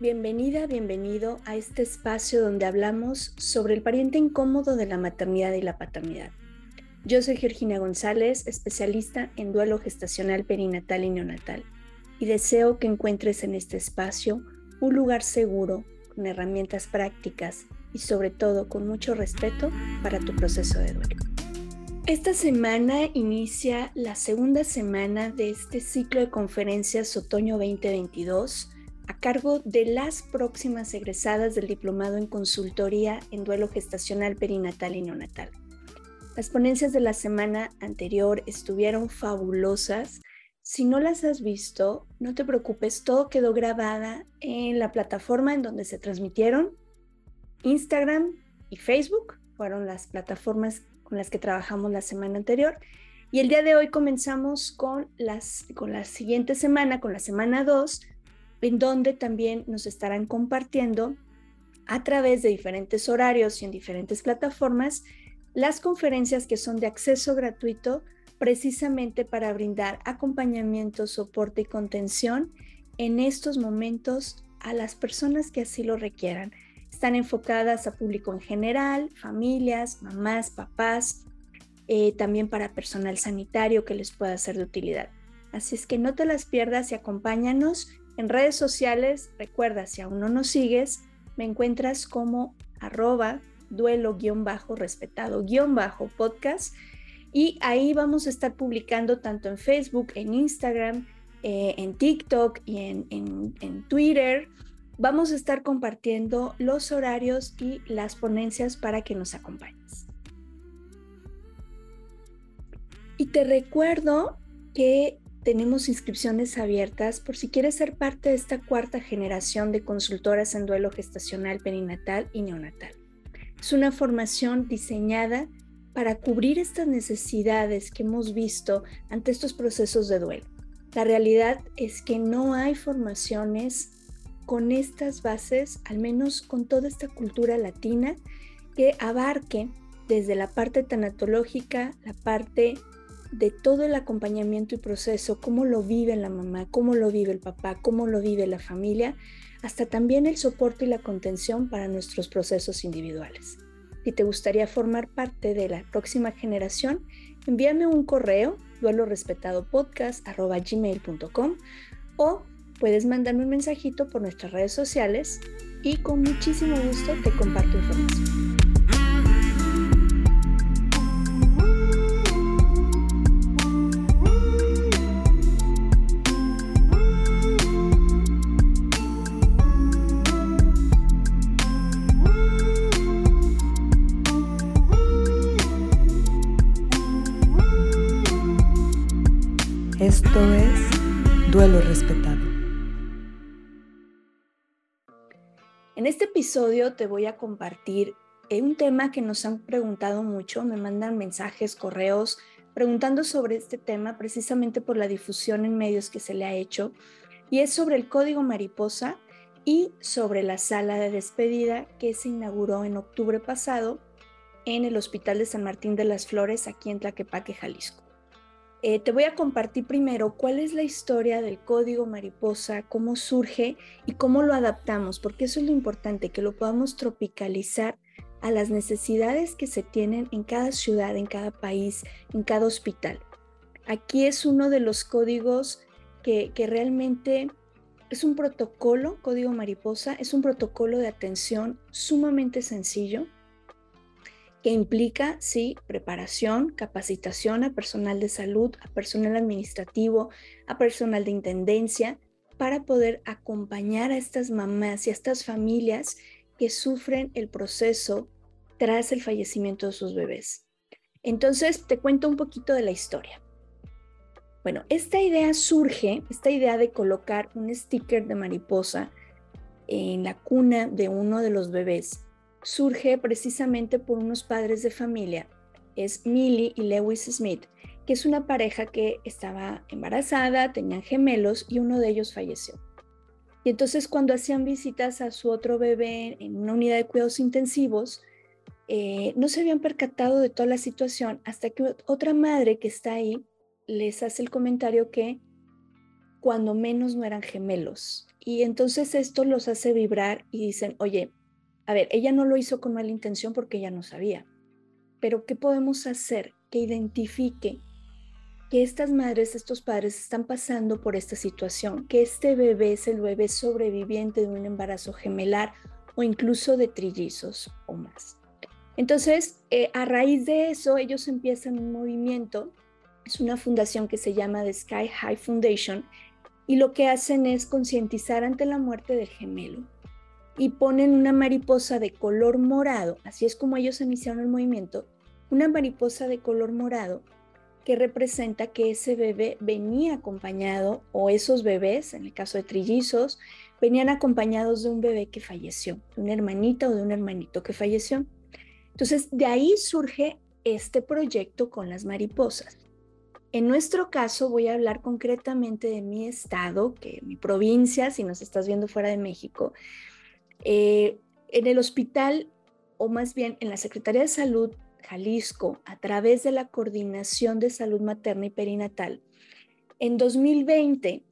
Bienvenida, bienvenido a este espacio donde hablamos sobre el pariente incómodo de la maternidad y la paternidad. Yo soy Georgina González, especialista en duelo gestacional perinatal y neonatal, y deseo que encuentres en este espacio un lugar seguro, con herramientas prácticas y sobre todo con mucho respeto para tu proceso de duelo. Esta semana inicia la segunda semana de este ciclo de conferencias Otoño 2022 a cargo de las próximas egresadas del Diplomado en Consultoría en Duelo Gestacional Perinatal y Neonatal. Las ponencias de la semana anterior estuvieron fabulosas. Si no las has visto, no te preocupes, todo quedó grabada en la plataforma en donde se transmitieron. Instagram y Facebook fueron las plataformas con las que trabajamos la semana anterior. Y el día de hoy comenzamos con, las, con la siguiente semana, con la semana 2, en donde también nos estarán compartiendo a través de diferentes horarios y en diferentes plataformas las conferencias que son de acceso gratuito precisamente para brindar acompañamiento, soporte y contención en estos momentos a las personas que así lo requieran. Están enfocadas a público en general, familias, mamás, papás, eh, también para personal sanitario que les pueda ser de utilidad. Así es que no te las pierdas y acompáñanos en redes sociales. Recuerda, si aún no nos sigues, me encuentras como arroba duelo-respetado-podcast y ahí vamos a estar publicando tanto en Facebook, en Instagram, eh, en TikTok y en, en Twitter vamos a estar compartiendo los horarios y las ponencias para que nos acompañes. Y te recuerdo que tenemos inscripciones abiertas por si quieres ser parte de esta cuarta generación de consultoras en duelo gestacional, perinatal y neonatal. Es una formación diseñada para cubrir estas necesidades que hemos visto ante estos procesos de duelo. La realidad es que no hay formaciones con estas bases, al menos con toda esta cultura latina, que abarque desde la parte tanatológica, la parte de todo el acompañamiento y proceso, cómo lo vive la mamá, cómo lo vive el papá, cómo lo vive la familia, hasta también el soporte y la contención para nuestros procesos individuales. Si te gustaría formar parte de la próxima generación, envíame un correo duelorespetadopodcast.gmail.com o puedes mandarme un mensajito por nuestras redes sociales y con muchísimo gusto te comparto información. Esto es Duelo Respetado. En este episodio te voy a compartir eh, un tema que nos han preguntado mucho, me mandan mensajes, correos, preguntando sobre este tema precisamente por la difusión en medios que se le ha hecho, y es sobre el código mariposa y sobre la sala de despedida que se inauguró en octubre pasado en el Hospital de San Martín de las Flores, aquí en Tlaquepaque, Jalisco. Eh, te voy a compartir primero cuál es la historia del código mariposa, cómo surge y cómo lo adaptamos, porque eso es lo importante, que lo podamos tropicalizar a las necesidades que se tienen en cada ciudad, en cada país, en cada hospital. Aquí es uno de los códigos que, que realmente es un protocolo, código mariposa, es un protocolo de atención sumamente sencillo, que implica, sí, preparación, capacitación a personal de salud, a personal administrativo, a personal de intendencia, para poder acompañar a estas mamás y a estas familias que sufren el proceso tras el fallecimiento de sus bebés. Entonces, te cuento un poquito de la historia. Bueno, esta idea surge, esta idea de colocar un sticker de mariposa en la cuna de uno de los bebés, surge precisamente por unos padres de familia, es Millie y Lewis Smith, que es una pareja que estaba embarazada, tenían gemelos y uno de ellos falleció. Y entonces cuando hacían visitas a su otro bebé en una unidad de cuidados intensivos, eh, no se habían percatado de toda la situación hasta que otra madre que está ahí les hace el comentario que cuando menos no eran gemelos. Y entonces esto los hace vibrar y dicen, oye, a ver, ella no lo hizo con mala intención porque ella no sabía, pero ¿qué podemos hacer que identifique que estas madres, estos padres están pasando por esta situación, que este bebé es el bebé sobreviviente de un embarazo gemelar o incluso de trillizos o más? Entonces, eh, a raíz de eso, ellos empiezan un movimiento, es una fundación que se llama The Sky High Foundation, y lo que hacen es concientizar ante la muerte del gemelo y ponen una mariposa de color morado, así es como ellos iniciaron el movimiento, una mariposa de color morado que representa que ese bebé venía acompañado, o esos bebés, en el caso de trillizos, venían acompañados de un bebé que falleció, de una hermanita o de un hermanito que falleció. Entonces, de ahí surge este proyecto con las mariposas. En nuestro caso, voy a hablar concretamente de mi estado, que mi provincia, si nos estás viendo fuera de México. Eh, en el hospital, o más bien en la Secretaría de Salud Jalisco, a través de la Coordinación de Salud Materna y Perinatal, en 2020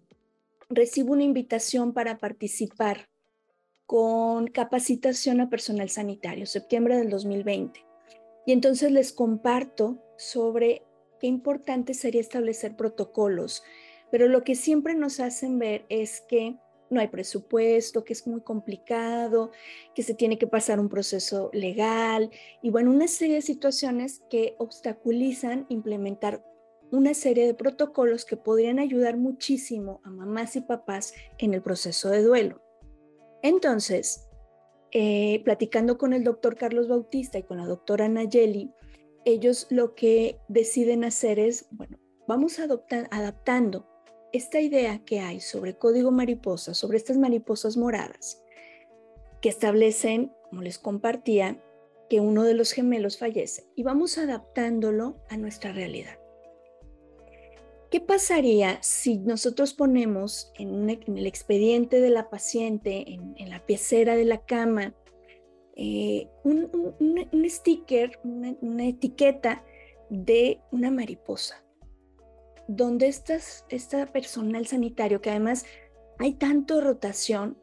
recibo una invitación para participar con capacitación a personal sanitario, septiembre del 2020. Y entonces les comparto sobre qué importante sería establecer protocolos, pero lo que siempre nos hacen ver es que no hay presupuesto, que es muy complicado, que se tiene que pasar un proceso legal y bueno, una serie de situaciones que obstaculizan implementar una serie de protocolos que podrían ayudar muchísimo a mamás y papás en el proceso de duelo. Entonces, eh, platicando con el doctor Carlos Bautista y con la doctora Nayeli, ellos lo que deciden hacer es, bueno, vamos adaptando esta idea que hay sobre código mariposa, sobre estas mariposas moradas, que establecen, como les compartía, que uno de los gemelos fallece, y vamos adaptándolo a nuestra realidad. ¿Qué pasaría si nosotros ponemos en, el expediente de la paciente, en, la piecera de la cama, eh, un, sticker, una, una, etiqueta de una mariposa, donde estas, esta personal sanitario, que además hay tanto rotación,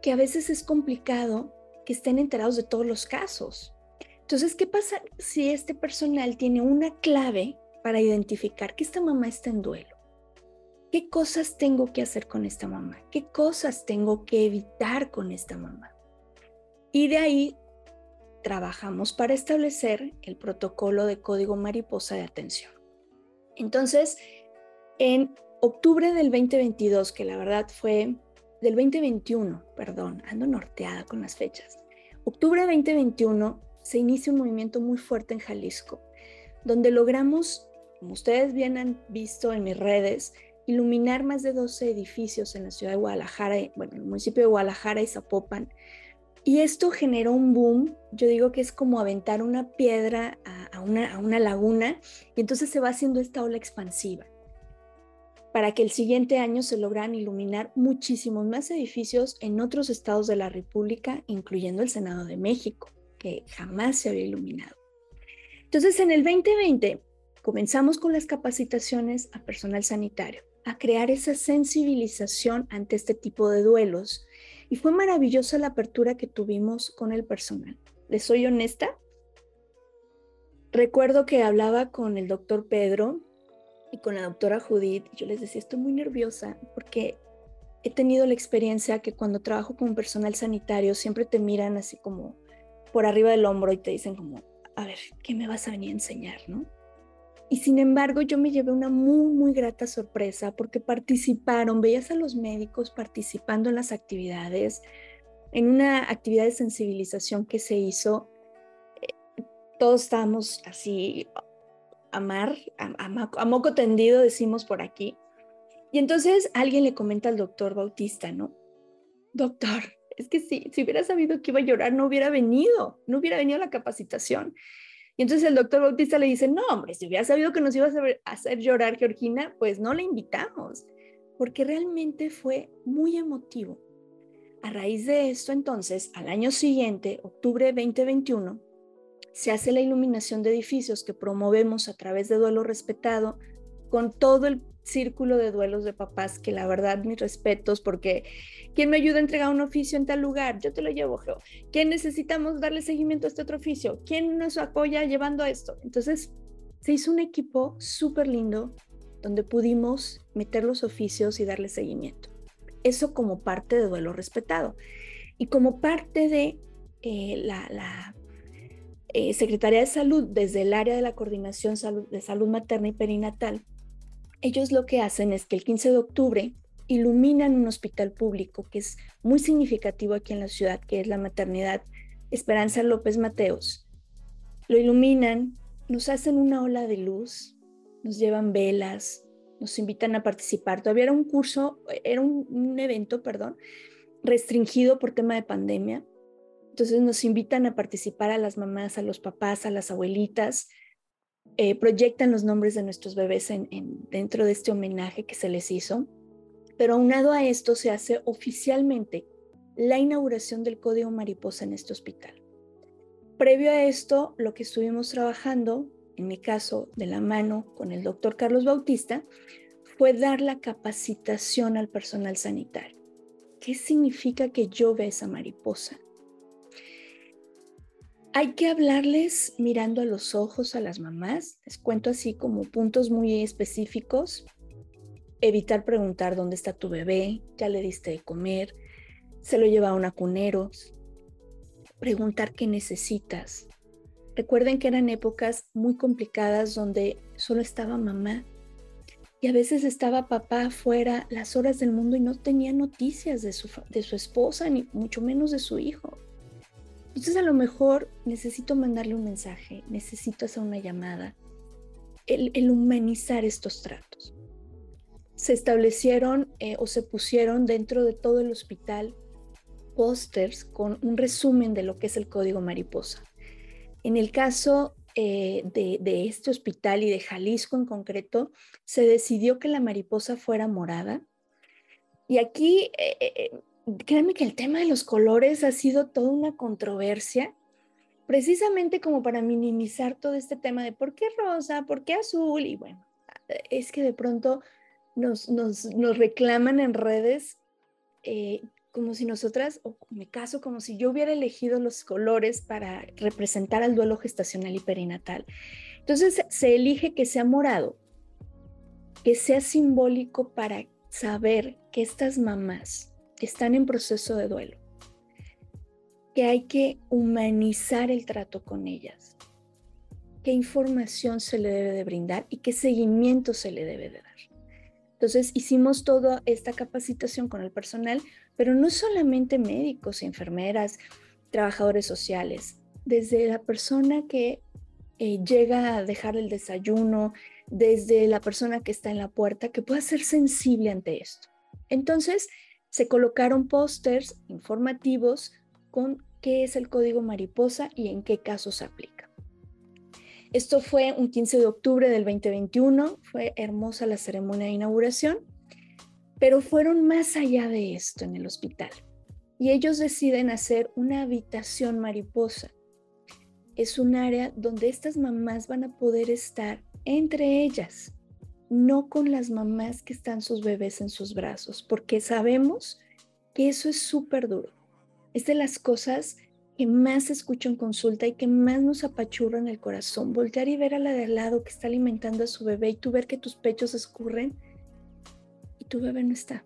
que a veces es complicado que estén enterados de todos los casos. Entonces, ¿qué pasa si este personal tiene una clave para identificar que esta mamá está en duelo. ¿Qué cosas tengo que hacer con esta mamá? ¿Qué cosas tengo que evitar con esta mamá? Y de ahí trabajamos para establecer el protocolo de código mariposa de atención. Entonces, en octubre del 2022, que la verdad fue del 2021, perdón, ando norteada con las fechas. Octubre 2021 se inicia un movimiento muy fuerte en Jalisco, donde logramos como ustedes bien han visto en mis redes, iluminar más de 12 edificios en la ciudad de Guadalajara, bueno, en el municipio de Guadalajara y Zapopan. Y esto generó un boom, yo digo que es como aventar una piedra a, una, una laguna y entonces se va haciendo esta ola expansiva para que el siguiente año se logran iluminar muchísimos más edificios en otros estados de la República, incluyendo el Senado de México, que jamás se había iluminado. Entonces, en el 2020 Comenzamos con las capacitaciones a personal sanitario, a crear esa sensibilización ante este tipo de duelos. Y fue maravillosa la apertura que tuvimos con el personal. Les soy honesta. Recuerdo que hablaba con el doctor Pedro y con la doctora Judith. Y yo les decía, estoy muy nerviosa porque he tenido la experiencia que cuando trabajo con personal sanitario siempre te miran así como por arriba del hombro y te dicen como, a ver, ¿qué me vas a venir a enseñar? ¿no? Y sin embargo, yo me llevé una muy, muy grata sorpresa porque participaron, veías a los médicos participando en las actividades, en una actividad de sensibilización que se hizo. Eh, todos estábamos así a mar, a, moco tendido, decimos por aquí. Y entonces alguien le comenta al doctor Bautista, ¿no? Doctor, es que si, si hubiera sabido que iba a llorar, no hubiera venido, no hubiera venido a la capacitación. Y entonces el doctor Bautista le dice, no, hombre, si hubiera sabido que nos iba a hacer llorar Georgina, pues no la invitamos, porque realmente fue muy emotivo. A raíz de esto, entonces, al año siguiente, octubre 2021, se hace la iluminación de edificios que promovemos a través de Duelo Respetado con todo el círculo de duelos de papás que la verdad mis respetos porque ¿quién me ayuda a entregar un oficio en tal lugar? Yo te lo llevo, Geo. ¿Quién necesitamos darle seguimiento a este otro oficio? ¿Quién nos apoya llevando esto? Entonces se hizo un equipo súper lindo donde pudimos meter los oficios y darle seguimiento. Eso como parte de duelo respetado. Y como parte de eh, la, eh, Secretaría de Salud, desde el área de la coordinación de salud materna y perinatal, ellos lo que hacen es que el 15 de octubre iluminan un hospital público que es muy significativo aquí en la ciudad, que es la maternidad Esperanza López Mateos. Lo iluminan, nos hacen una ola de luz, nos llevan velas, nos invitan a participar. Todavía era un curso, era un, evento, perdón, restringido por tema de pandemia. Entonces nos invitan a participar a las mamás, a los papás, a las abuelitas, eh, proyectan los nombres de nuestros bebés en, dentro de este homenaje que se les hizo. Pero aunado a esto se hace oficialmente la inauguración del Código Mariposa en este hospital. Previo a esto, lo que estuvimos trabajando, en mi caso de la mano con el doctor Carlos Bautista, fue dar la capacitación al personal sanitario. ¿Qué significa que yo vea esa mariposa? Hay que hablarles mirando a los ojos a las mamás. Les cuento así como puntos muy específicos. Evitar preguntar dónde está tu bebé, ya le diste de comer, se lo llevaron a cuneros. Preguntar qué necesitas. Recuerden que eran épocas muy complicadas donde solo estaba mamá y a veces estaba papá afuera las horas del mundo y no tenía noticias de su, de su esposa, ni mucho menos de su hijo. Entonces a lo mejor necesito mandarle un mensaje, necesito hacer una llamada, el, humanizar estos tratos. Se establecieron eh, o se pusieron dentro de todo el hospital pósters con un resumen de lo que es el código mariposa. En el caso eh, de, este hospital y de Jalisco en concreto, se decidió que la mariposa fuera morada. Y aquí eh, créanme que el tema de los colores ha sido toda una controversia, precisamente como para minimizar todo este tema de por qué rosa, por qué azul, y bueno, es que de pronto nos, nos, reclaman en redes eh, como si nosotras, o me caso como si yo hubiera elegido los colores para representar al duelo gestacional y perinatal. Entonces se elige que sea morado, que sea simbólico para saber que estas mamás están en proceso de duelo, que hay que humanizar el trato con ellas, qué información se le debe de brindar y qué seguimiento se le debe de dar. Entonces hicimos toda esta capacitación con el personal, pero no solamente médicos, enfermeras, trabajadores sociales, desde la persona que eh, llega a dejar el desayuno, desde la persona que está en la puerta, que pueda ser sensible ante esto. Entonces, se colocaron pósters informativos con qué es el código mariposa y en qué casos se aplica. Esto fue un 15 de octubre del 2021, fue hermosa la ceremonia de inauguración, pero fueron más allá de esto en el hospital y ellos deciden hacer una habitación mariposa. Es un área donde estas mamás van a poder estar entre ellas no con las mamás que están sus bebés en sus brazos, porque sabemos que eso es súper duro. Es de las cosas que más escucho en consulta y que más nos apachurran el corazón. Voltear y ver a la de al lado que está alimentando a su bebé y tú ver que tus pechos escurren y tu bebé no está.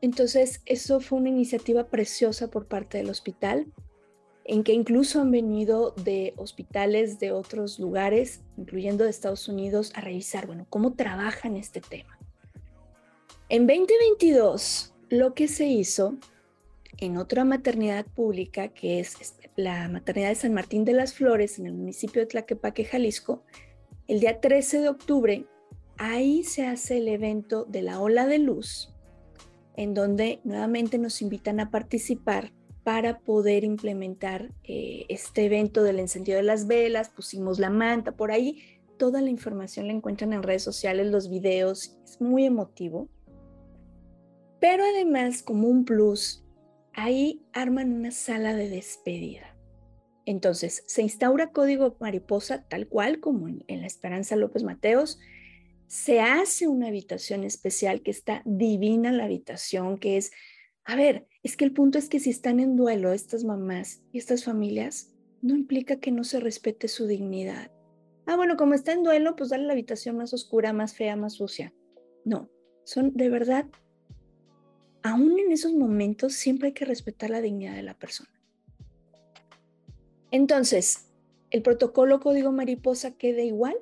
Entonces, eso fue una iniciativa preciosa por parte del hospital en que incluso han venido de hospitales de otros lugares, incluyendo de Estados Unidos, a revisar, bueno, cómo trabajan este tema. En 2022, lo que se hizo en otra maternidad pública, que es la maternidad de San Martín de las Flores, en el municipio de Tlaquepaque, Jalisco, el día 13 de octubre, ahí se hace el evento de la ola de luz, en donde nuevamente nos invitan a participar para poder implementar eh, este evento del encendido de las velas, pusimos la manta por ahí, toda la información la encuentran en redes sociales, los videos, es muy emotivo. Pero además, como un plus, ahí arman una sala de despedida. Entonces, se instaura código mariposa tal cual como en, en la Esperanza López Mateos, Se hace una habitación especial que está divina la habitación, que es, a ver, es que el punto es que si están en duelo estas mamás y estas familias, no implica que no se respete su dignidad. Ah, bueno, como está en duelo, pues dale la habitación más oscura, más fea, más sucia. No, son de verdad, aún en esos momentos siempre hay que respetar la dignidad de la persona. Entonces, ¿el protocolo código mariposa queda igual?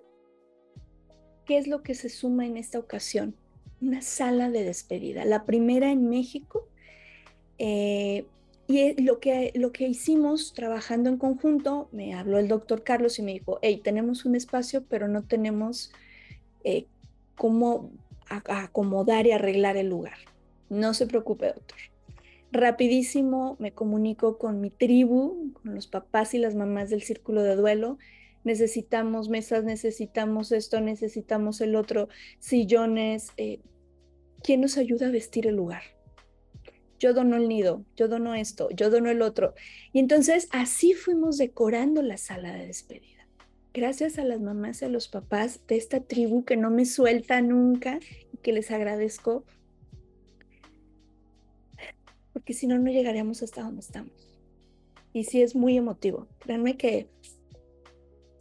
¿Qué es lo que se suma en esta ocasión? Una sala de despedida, la primera en México. Eh, y lo que, lo que hicimos trabajando en conjunto, me habló el doctor Carlos y me dijo, hey, tenemos un espacio, pero no tenemos eh, cómo acomodar y arreglar el lugar. No se preocupe, doctor. Rapidísimo me comunico con mi tribu, con los papás y las mamás del círculo de duelo. Necesitamos mesas, necesitamos esto, necesitamos el otro, sillones. Eh, ¿Quién nos ayuda a vestir el lugar? Yo dono el nido, yo dono esto, yo dono el otro. Y entonces así fuimos decorando la sala de despedida. Gracias a las mamás y a los papás de esta tribu que no me suelta nunca y que les agradezco, porque si no, no llegaríamos hasta donde estamos. Y sí es muy emotivo. Créanme que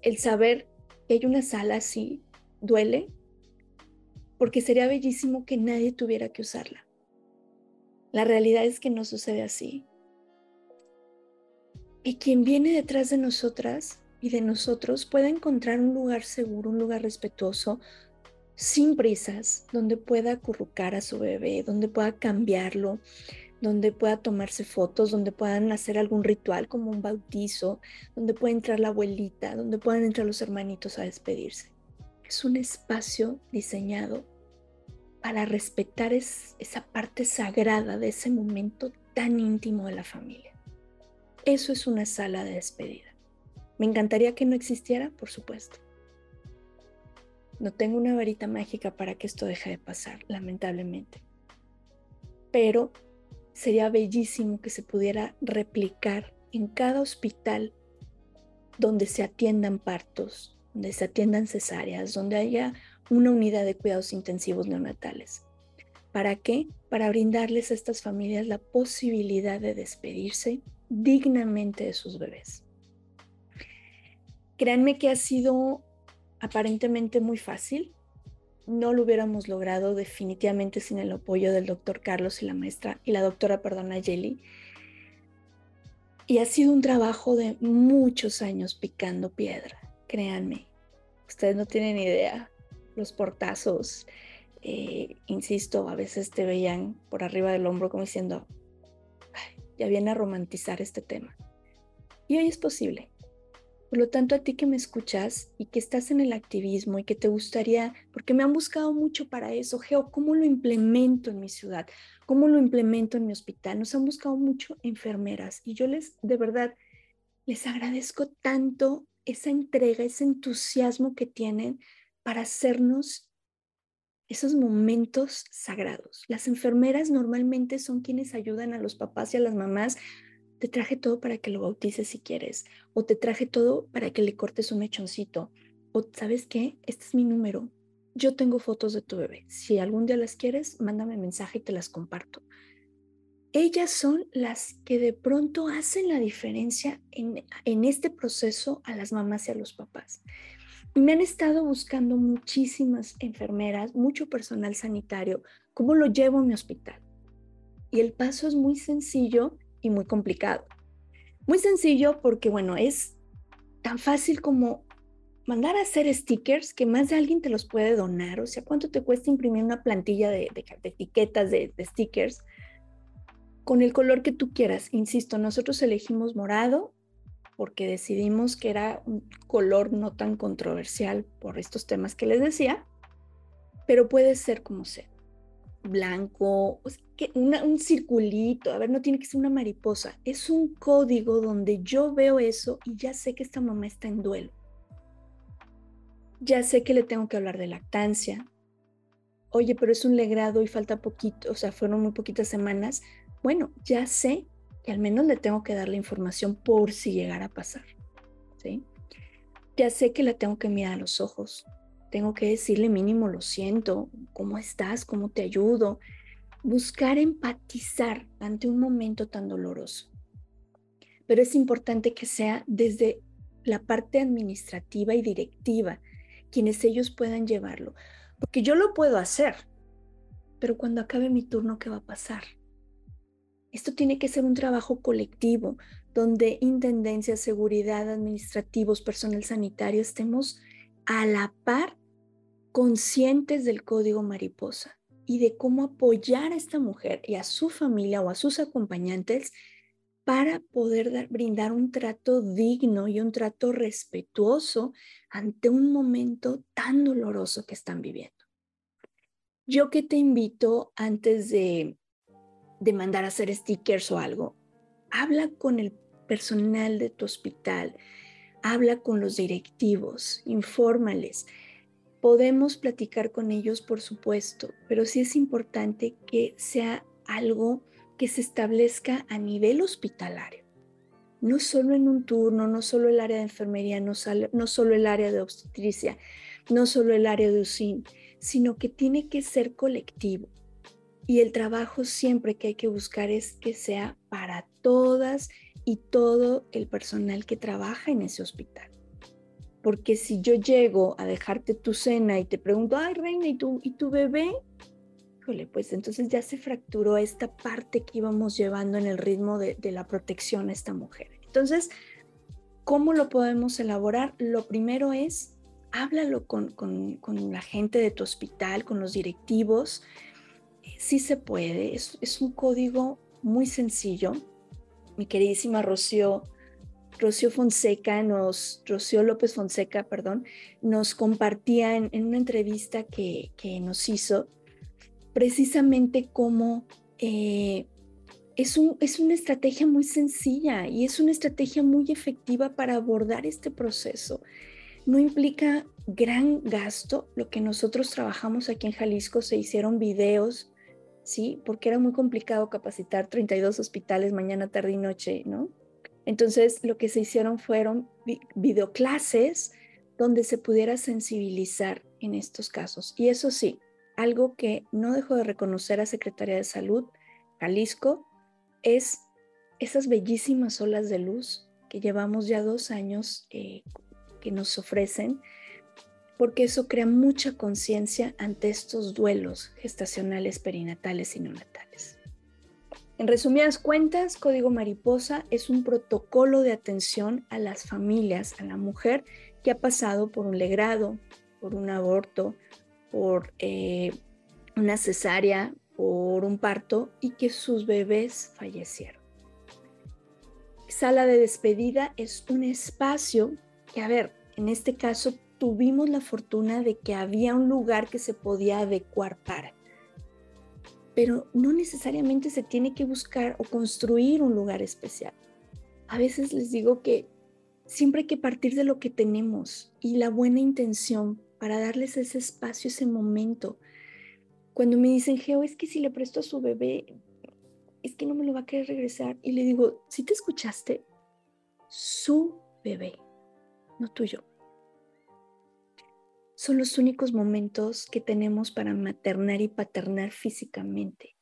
el saber que hay una sala así duele, porque sería bellísimo que nadie tuviera que usarla. La realidad es que no sucede así. Y quien viene detrás de nosotras y de nosotros pueda encontrar un lugar seguro, un lugar respetuoso, sin prisas, donde pueda acurrucar a su bebé, donde pueda cambiarlo, donde pueda tomarse fotos, donde puedan hacer algún ritual como un bautizo, donde pueda entrar la abuelita, donde puedan entrar los hermanitos a despedirse. Es un espacio diseñado para respetar esa parte sagrada de ese momento tan íntimo de la familia. Eso es una sala de despedida. Me encantaría que no existiera, por supuesto. No tengo una varita mágica para que esto deje de pasar, lamentablemente. Pero sería bellísimo que se pudiera replicar en cada hospital donde se atiendan partos, donde se atiendan cesáreas, donde haya una unidad de cuidados intensivos neonatales. ¿Para qué? Para brindarles a estas familias la posibilidad de despedirse dignamente de sus bebés. Créanme que ha sido aparentemente muy fácil. No lo hubiéramos logrado definitivamente sin el apoyo del doctor Carlos y la maestra y la doctora, perdona, Yeli. Y ha sido un trabajo de muchos años picando piedra, créanme. Ustedes no tienen idea los portazos, eh, insisto, a veces te veían por arriba del hombro como diciendo, ya viene a romantizar este tema. Y hoy es posible. Por lo tanto, a ti que me escuchas y que estás en el activismo y que te gustaría, porque me han buscado mucho para eso, Geo, ¿cómo lo implemento en mi ciudad? ¿Cómo lo implemento en mi hospital? Nos han buscado mucho enfermeras y yo les, de verdad, les agradezco tanto esa entrega, ese entusiasmo que tienen para hacernos esos momentos sagrados. Las enfermeras normalmente son quienes ayudan a los papás y a las mamás. Te traje todo para que lo bautices si quieres, o te traje todo para que le cortes un mechoncito, o sabes qué, este es mi número. Yo tengo fotos de tu bebé. Si algún día las quieres, mándame mensaje y te las comparto. Ellas son las que de pronto hacen la diferencia en, en este proceso a las mamás y a los papás. Me han estado buscando muchísimas enfermeras, mucho personal sanitario, cómo lo llevo a mi hospital. Y el paso es muy sencillo y muy complicado. Muy sencillo porque, bueno, es tan fácil como mandar a hacer stickers que más de alguien te los puede donar. O sea, ¿cuánto te cuesta imprimir una plantilla de, etiquetas de, de stickers? Con el color que tú quieras. Insisto, nosotros elegimos morado porque decidimos que era un color no tan controversial por estos temas que les decía, pero puede ser como sea, blanco, que un circulito, a ver, no tiene que ser una mariposa, es un código donde yo veo eso y ya sé que esta mamá está en duelo. Ya sé que le tengo que hablar de lactancia. Oye, pero es un legrado y falta poquito, o sea, fueron muy poquitas semanas. Bueno, ya sé que al menos le tengo que dar la información por si llegara a pasar. ¿sí? Ya sé que la tengo que mirar a los ojos, tengo que decirle mínimo lo siento, ¿cómo estás? ¿Cómo te ayudo? Buscar empatizar ante un momento tan doloroso. Pero es importante que sea desde la parte administrativa y directiva, quienes ellos puedan llevarlo. Porque yo lo puedo hacer, pero cuando acabe mi turno, ¿qué va a pasar? Esto tiene que ser un trabajo colectivo, donde Intendencia, Seguridad, Administrativos, personal sanitario, estemos a la par conscientes del código mariposa y de cómo apoyar a esta mujer y a su familia o a sus acompañantes para poder brindar un trato digno y un trato respetuoso ante un momento tan doloroso que están viviendo. Yo que te invito antes de, de mandar a hacer stickers o algo, habla con el personal de tu hospital, habla con los directivos, infórmales. Podemos platicar con ellos, por supuesto, pero sí es importante que sea algo que se establezca a nivel hospitalario. No solo en un turno, no solo el área de enfermería, no, no solo el área de obstetricia, no solo el área de UCIN, sino que tiene que ser colectivo. Y el trabajo siempre que hay que buscar es que sea para todas y todo el personal que trabaja en ese hospital. Porque si yo llego a dejarte tu cena y te pregunto, ay, reina, ¿y tu, y tu bebé? Híjole, pues entonces ya se fracturó esta parte que íbamos llevando en el ritmo de, la protección a esta mujer. Entonces, ¿cómo lo podemos elaborar? Lo primero es, háblalo con, con, con la gente de tu hospital, con los directivos. Sí se puede, es, un código muy sencillo. Mi queridísima Rocío, Rocío Fonseca nos, Rocío López Fonseca, perdón, nos compartía en, una entrevista que, que nos hizo precisamente como eh, es, un, es una estrategia muy sencilla y es una estrategia muy efectiva para abordar este proceso. No implica gran gasto. Lo que nosotros trabajamos aquí en Jalisco se hicieron videos, ¿sí? Porque era muy complicado capacitar 32 hospitales mañana, tarde y noche, ¿no? Entonces, lo que se hicieron fueron videoclases donde se pudiera sensibilizar en estos casos. Y eso sí, algo que no dejo de reconocer a Secretaría de Salud, Jalisco, es esas bellísimas olas de luz que llevamos ya dos años eh, que nos ofrecen, porque eso crea mucha conciencia ante estos duelos gestacionales, perinatales y neonatales. En resumidas cuentas, Código Mariposa es un protocolo de atención a las familias, a la mujer que ha pasado por un legrado, por un aborto, por eh, una cesárea, por un parto y que sus bebés fallecieron. Sala de despedida es un espacio que, a ver, en este caso tuvimos la fortuna de que había un lugar que se podía adecuar para. Pero no necesariamente se tiene que buscar o construir un lugar especial. A veces les digo que siempre hay que partir de lo que tenemos y la buena intención para darles ese espacio, ese momento. Cuando me dicen, Geo, es que si le presto a su bebé, es que no me lo va a querer regresar. Y le digo, si te escuchaste, su bebé, no tuyo. Son los únicos momentos que tenemos para maternar y paternar físicamente,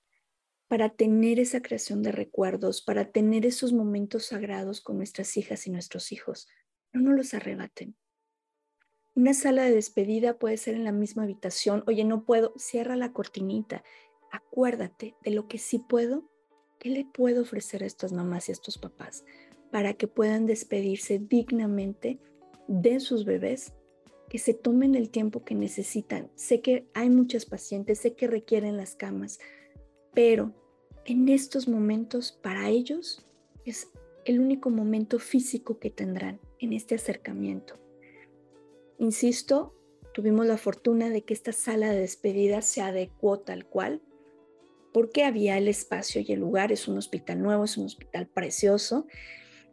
para tener esa creación de recuerdos, para tener esos momentos sagrados con nuestras hijas y nuestros hijos. No nos los arrebaten. Una sala de despedida puede ser en la misma habitación. Oye, no puedo, cierra la cortinita. Acuérdate de lo que sí puedo, qué le puedo ofrecer a estas mamás y a estos papás para que puedan despedirse dignamente de sus bebés, que se tomen el tiempo que necesitan. Sé que hay muchas pacientes, sé que requieren las camas, pero en estos momentos para ellos es el único momento físico que tendrán en este acercamiento. Insisto, tuvimos la fortuna de que esta sala de despedida se adecuó tal cual, porque había el espacio y el lugar, es un hospital nuevo, es un hospital precioso,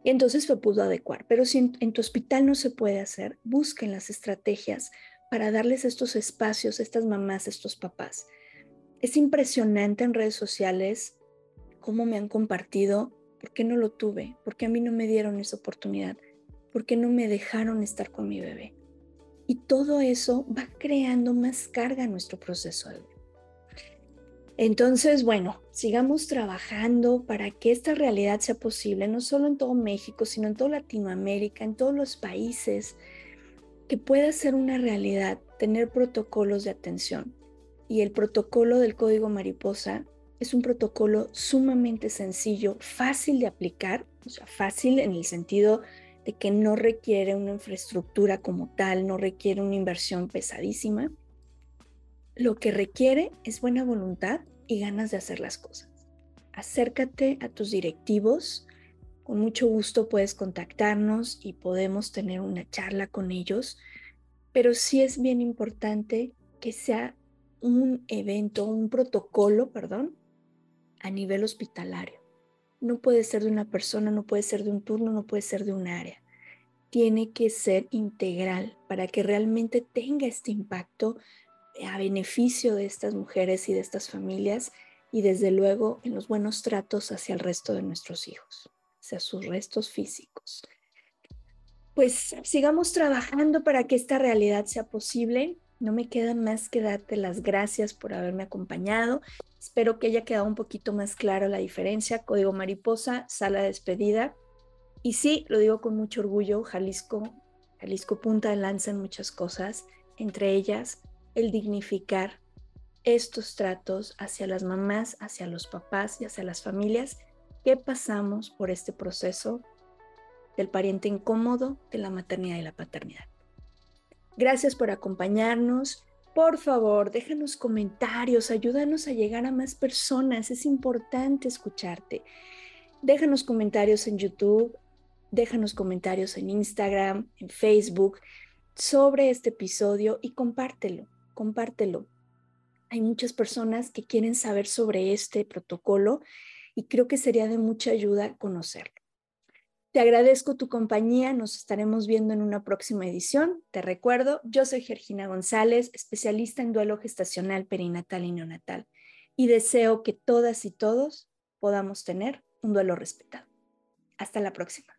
y entonces se pudo adecuar. Pero si en, tu hospital no se puede hacer, busquen las estrategias para darles estos espacios estas mamás, estos papás. Es impresionante en redes sociales cómo me han compartido, ¿por qué no lo tuve? ¿Por qué a mí no me dieron esa oportunidad? ¿Por qué no me dejaron estar con mi bebé? Y todo eso va creando más carga en nuestro proceso de Entonces, bueno, sigamos trabajando para que esta realidad sea posible, no solo en todo México, sino en toda Latinoamérica, en todos los países, que pueda ser una realidad, tener protocolos de atención. Y el protocolo del código mariposa es un protocolo sumamente sencillo, fácil de aplicar, o sea, fácil en el sentido de que no requiere una infraestructura como tal, no requiere una inversión pesadísima. Lo que requiere es buena voluntad y ganas de hacer las cosas. Acércate a tus directivos, con mucho gusto puedes contactarnos y podemos tener una charla con ellos, pero sí es bien importante que sea un evento, un protocolo, perdón, a nivel hospitalario. No puede ser de una persona, no puede ser de un turno, no puede ser de un área. Tiene que ser integral para que realmente tenga este impacto a beneficio de estas mujeres y de estas familias y desde luego en los buenos tratos hacia el resto de nuestros hijos sea, sus restos físicos. Pues sigamos trabajando para que esta realidad sea posible. No me queda más que darte las gracias por haberme acompañado. Espero que haya quedado un poquito más clara la diferencia. Código Mariposa, sala de despedida. Y sí, lo digo con mucho orgullo, Jalisco, Jalisco punta de lanza en muchas cosas, entre ellas el dignificar estos tratos hacia las mamás, hacia los papás y hacia las familias qué pasamos por este proceso del pariente incómodo de la maternidad y la paternidad. Gracias por acompañarnos. Por favor, déjanos comentarios, ayúdanos a llegar a más personas. Es importante escucharte. Déjanos comentarios en YouTube, déjanos comentarios en Instagram, en Facebook sobre este episodio y compártelo, compártelo. Hay muchas personas que quieren saber sobre este protocolo y creo que sería de mucha ayuda conocerlo. Te agradezco tu compañía, nos estaremos viendo en una próxima edición. Te recuerdo, yo soy Georgina González, especialista en duelo gestacional, perinatal y neonatal, y deseo que todas y todos podamos tener un duelo respetado. Hasta la próxima.